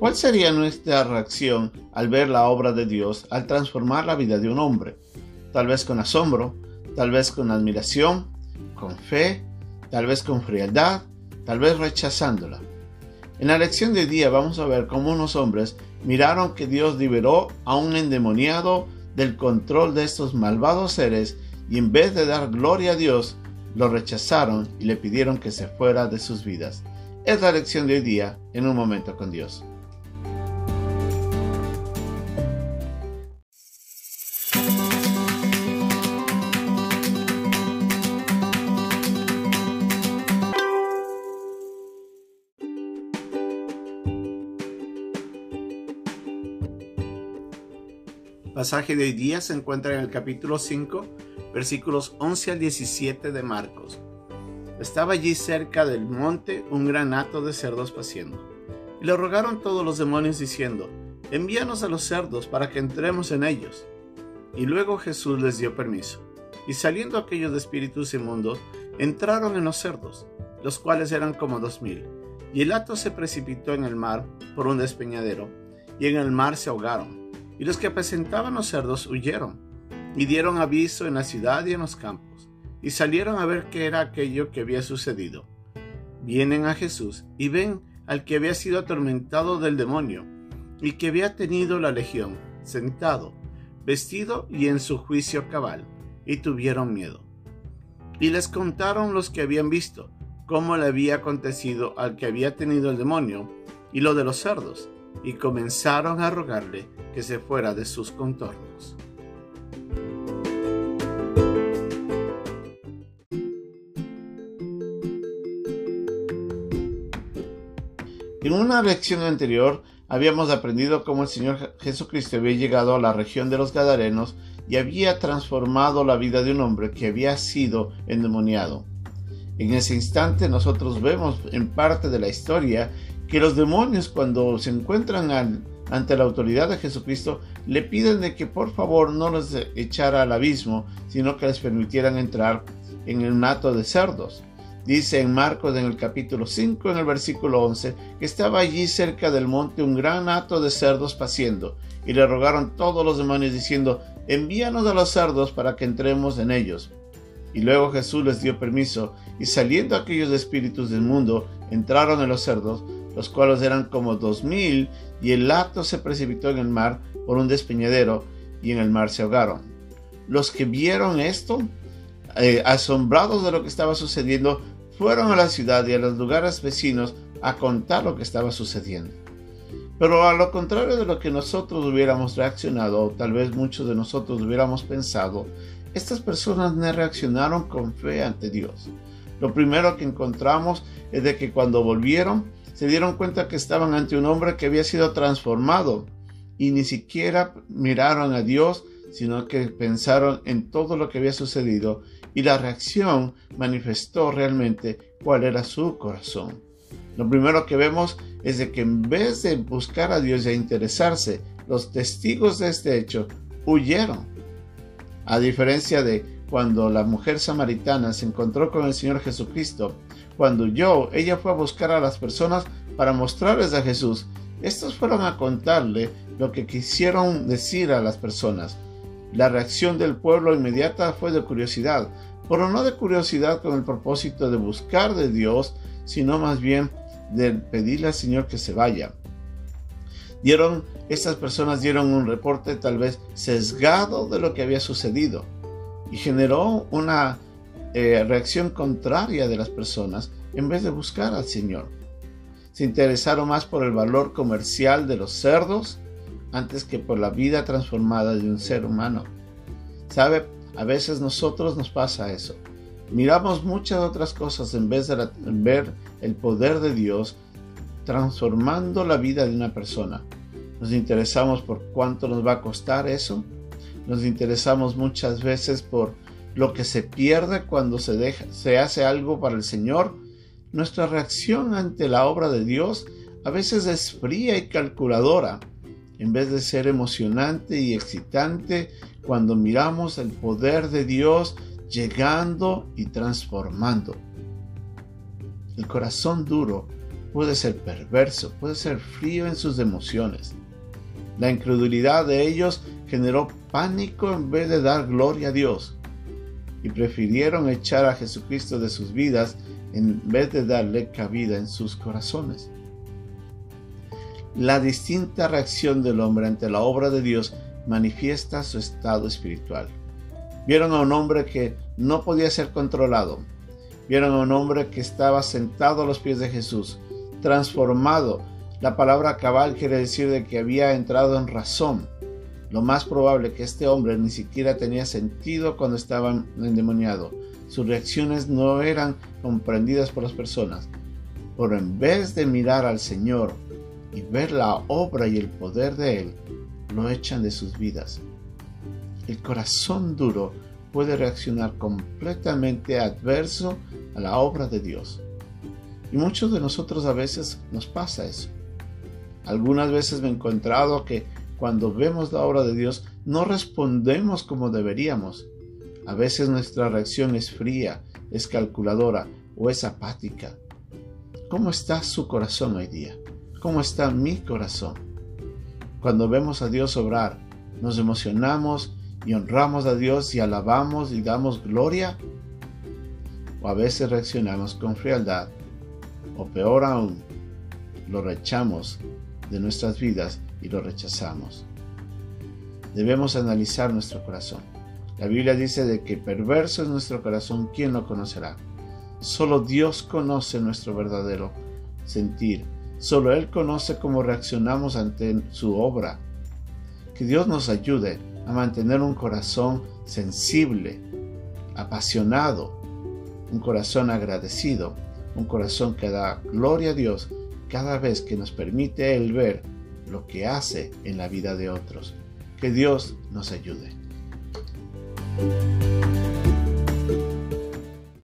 ¿Cuál sería nuestra reacción al ver la obra de Dios al transformar la vida de un hombre? Tal vez con asombro, tal vez con admiración, con fe, tal vez con frialdad, tal vez rechazándola. En la lección de día vamos a ver cómo unos hombres miraron que Dios liberó a un endemoniado del control de estos malvados seres y en vez de dar gloria a Dios, lo rechazaron y le pidieron que se fuera de sus vidas. Es la lección de hoy día en un momento con Dios. Pasaje de hoy día se encuentra en el capítulo 5, versículos 11 al 17 de Marcos. Estaba allí cerca del monte un gran hato de cerdos paciendo. Y le rogaron todos los demonios diciendo, envíanos a los cerdos para que entremos en ellos. Y luego Jesús les dio permiso. Y saliendo aquellos de espíritus inmundos, entraron en los cerdos, los cuales eran como dos mil. Y el hato se precipitó en el mar por un despeñadero, y en el mar se ahogaron y los que apacentaban los cerdos huyeron, y dieron aviso en la ciudad y en los campos, y salieron a ver qué era aquello que había sucedido. Vienen a Jesús y ven al que había sido atormentado del demonio, y que había tenido la legión, sentado, vestido y en su juicio cabal, y tuvieron miedo. Y les contaron los que habían visto cómo le había acontecido al que había tenido el demonio, y lo de los cerdos, y comenzaron a rogarle que se fuera de sus contornos. En una lección anterior habíamos aprendido cómo el Señor Jesucristo había llegado a la región de los Gadarenos y había transformado la vida de un hombre que había sido endemoniado. En ese instante nosotros vemos en parte de la historia que los demonios cuando se encuentran ante la autoridad de Jesucristo le piden de que por favor no los echara al abismo, sino que les permitieran entrar en el nato de cerdos. Dice en Marcos en el capítulo 5 en el versículo 11 que estaba allí cerca del monte un gran hato de cerdos paciendo y le rogaron todos los demonios diciendo envíanos a los cerdos para que entremos en ellos. Y luego Jesús les dio permiso y saliendo aquellos espíritus del mundo entraron en los cerdos los cuales eran como dos mil, y el hato se precipitó en el mar por un despeñadero, y en el mar se ahogaron. Los que vieron esto, eh, asombrados de lo que estaba sucediendo, fueron a la ciudad y a los lugares vecinos a contar lo que estaba sucediendo. Pero a lo contrario de lo que nosotros hubiéramos reaccionado, o tal vez muchos de nosotros hubiéramos pensado, estas personas no reaccionaron con fe ante Dios. Lo primero que encontramos es de que cuando volvieron, se dieron cuenta que estaban ante un hombre que había sido transformado y ni siquiera miraron a Dios, sino que pensaron en todo lo que había sucedido y la reacción manifestó realmente cuál era su corazón. Lo primero que vemos es de que en vez de buscar a Dios y a interesarse, los testigos de este hecho huyeron. A diferencia de cuando la mujer samaritana se encontró con el Señor Jesucristo cuando yo, ella fue a buscar a las personas para mostrarles a Jesús. Estos fueron a contarle lo que quisieron decir a las personas. La reacción del pueblo inmediata fue de curiosidad, pero no de curiosidad con el propósito de buscar de Dios, sino más bien de pedirle al Señor que se vaya. Dieron, estas personas dieron un reporte tal vez sesgado de lo que había sucedido y generó una eh, reacción contraria de las personas en vez de buscar al Señor. Se interesaron más por el valor comercial de los cerdos antes que por la vida transformada de un ser humano. ¿Sabe? A veces nosotros nos pasa eso. Miramos muchas otras cosas en vez de ver el poder de Dios transformando la vida de una persona. Nos interesamos por cuánto nos va a costar eso. Nos interesamos muchas veces por lo que se pierde cuando se, deja, se hace algo para el Señor, nuestra reacción ante la obra de Dios a veces es fría y calculadora, en vez de ser emocionante y excitante cuando miramos el poder de Dios llegando y transformando. El corazón duro puede ser perverso, puede ser frío en sus emociones. La incredulidad de ellos generó pánico en vez de dar gloria a Dios y prefirieron echar a Jesucristo de sus vidas en vez de darle cabida en sus corazones. La distinta reacción del hombre ante la obra de Dios manifiesta su estado espiritual. Vieron a un hombre que no podía ser controlado. Vieron a un hombre que estaba sentado a los pies de Jesús, transformado. La palabra cabal quiere decir de que había entrado en razón. Lo más probable que este hombre ni siquiera tenía sentido cuando estaba endemoniado. Sus reacciones no eran comprendidas por las personas. Pero en vez de mirar al Señor y ver la obra y el poder de Él, lo echan de sus vidas. El corazón duro puede reaccionar completamente adverso a la obra de Dios. Y muchos de nosotros a veces nos pasa eso. Algunas veces me he encontrado que cuando vemos la obra de Dios no respondemos como deberíamos. A veces nuestra reacción es fría, es calculadora o es apática. ¿Cómo está su corazón hoy día? ¿Cómo está mi corazón? Cuando vemos a Dios obrar, nos emocionamos y honramos a Dios y alabamos y damos gloria. O a veces reaccionamos con frialdad o peor aún, lo rechamos de nuestras vidas y lo rechazamos. Debemos analizar nuestro corazón. La Biblia dice de que perverso es nuestro corazón, ¿quién lo conocerá? Solo Dios conoce nuestro verdadero sentir. Solo Él conoce cómo reaccionamos ante su obra. Que Dios nos ayude a mantener un corazón sensible, apasionado, un corazón agradecido un corazón que da gloria a Dios cada vez que nos permite Él ver lo que hace en la vida de otros. Que Dios nos ayude.